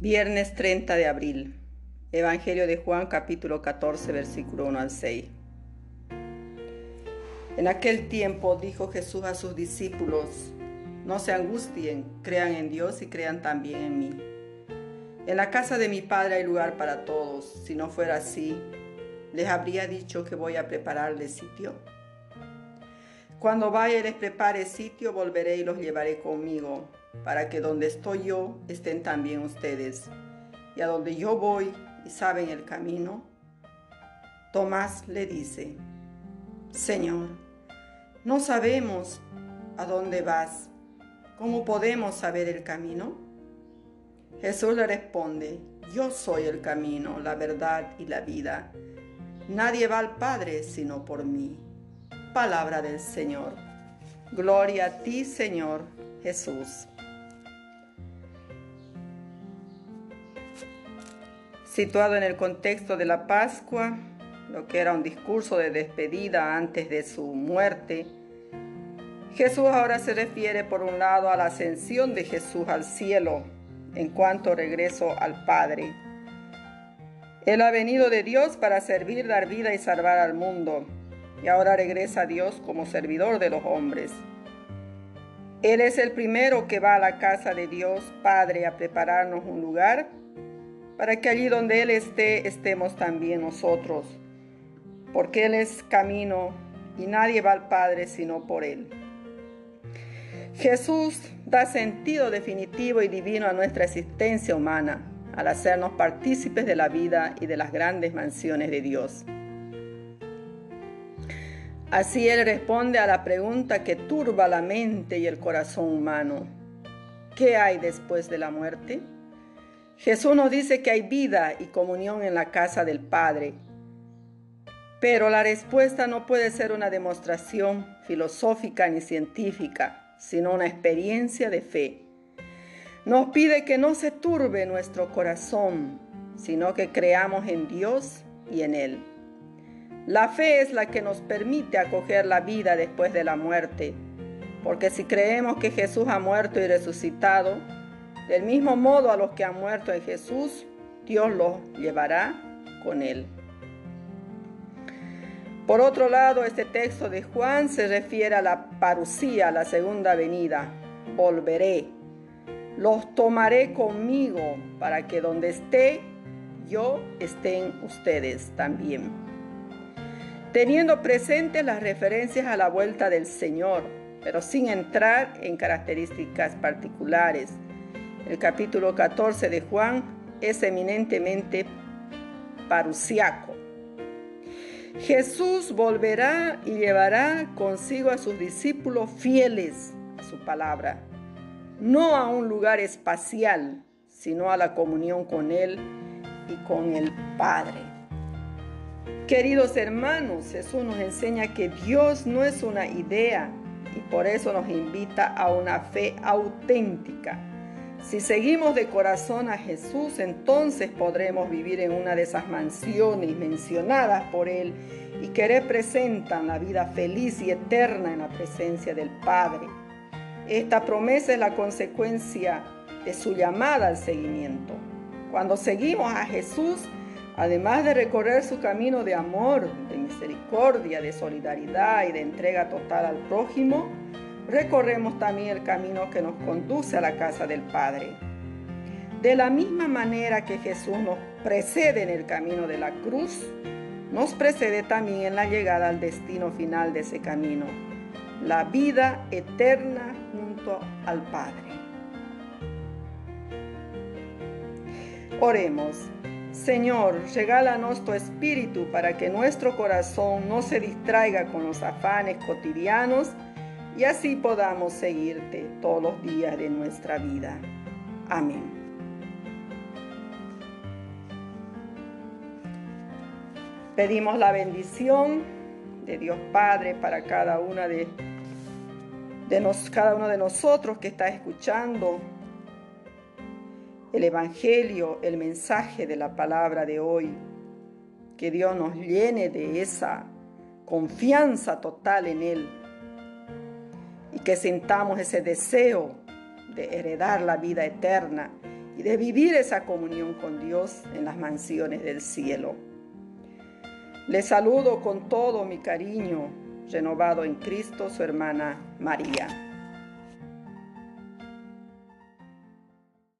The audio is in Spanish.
Viernes 30 de abril. Evangelio de Juan capítulo 14 versículo 1 al 6. En aquel tiempo dijo Jesús a sus discípulos, no se angustien, crean en Dios y crean también en mí. En la casa de mi Padre hay lugar para todos. Si no fuera así, les habría dicho que voy a prepararles sitio. Cuando vaya y les prepare sitio, volveré y los llevaré conmigo, para que donde estoy yo estén también ustedes. Y a donde yo voy y saben el camino, Tomás le dice, Señor, no sabemos a dónde vas. ¿Cómo podemos saber el camino? Jesús le responde, yo soy el camino, la verdad y la vida. Nadie va al Padre sino por mí. Palabra del Señor. Gloria a ti, Señor Jesús. Situado en el contexto de la Pascua, lo que era un discurso de despedida antes de su muerte, Jesús ahora se refiere por un lado a la ascensión de Jesús al cielo en cuanto regreso al Padre. Él ha venido de Dios para servir, dar vida y salvar al mundo y ahora regresa a Dios como servidor de los hombres. Él es el primero que va a la casa de Dios Padre a prepararnos un lugar para que allí donde Él esté estemos también nosotros, porque Él es camino y nadie va al Padre sino por Él. Jesús da sentido definitivo y divino a nuestra existencia humana al hacernos partícipes de la vida y de las grandes mansiones de Dios. Así Él responde a la pregunta que turba la mente y el corazón humano. ¿Qué hay después de la muerte? Jesús nos dice que hay vida y comunión en la casa del Padre. Pero la respuesta no puede ser una demostración filosófica ni científica, sino una experiencia de fe. Nos pide que no se turbe nuestro corazón, sino que creamos en Dios y en Él. La fe es la que nos permite acoger la vida después de la muerte, porque si creemos que Jesús ha muerto y resucitado, del mismo modo a los que han muerto en Jesús, Dios los llevará con él. Por otro lado, este texto de Juan se refiere a la parucía, la segunda venida. Volveré, los tomaré conmigo para que donde esté yo estén ustedes también teniendo presentes las referencias a la vuelta del Señor, pero sin entrar en características particulares. El capítulo 14 de Juan es eminentemente parusiaco. Jesús volverá y llevará consigo a sus discípulos fieles a su palabra, no a un lugar espacial, sino a la comunión con Él y con el Padre. Queridos hermanos, Jesús nos enseña que Dios no es una idea y por eso nos invita a una fe auténtica. Si seguimos de corazón a Jesús, entonces podremos vivir en una de esas mansiones mencionadas por Él y que representan la vida feliz y eterna en la presencia del Padre. Esta promesa es la consecuencia de su llamada al seguimiento. Cuando seguimos a Jesús, Además de recorrer su camino de amor, de misericordia, de solidaridad y de entrega total al prójimo, recorremos también el camino que nos conduce a la casa del Padre. De la misma manera que Jesús nos precede en el camino de la cruz, nos precede también en la llegada al destino final de ese camino, la vida eterna junto al Padre. Oremos. Señor, regálanos tu espíritu para que nuestro corazón no se distraiga con los afanes cotidianos y así podamos seguirte todos los días de nuestra vida. Amén. Pedimos la bendición de Dios Padre para cada una de, de cada uno de nosotros que está escuchando el Evangelio, el mensaje de la palabra de hoy. Que Dios nos llene de esa confianza total en Él que sintamos ese deseo de heredar la vida eterna y de vivir esa comunión con Dios en las mansiones del cielo. Les saludo con todo mi cariño renovado en Cristo, su hermana María.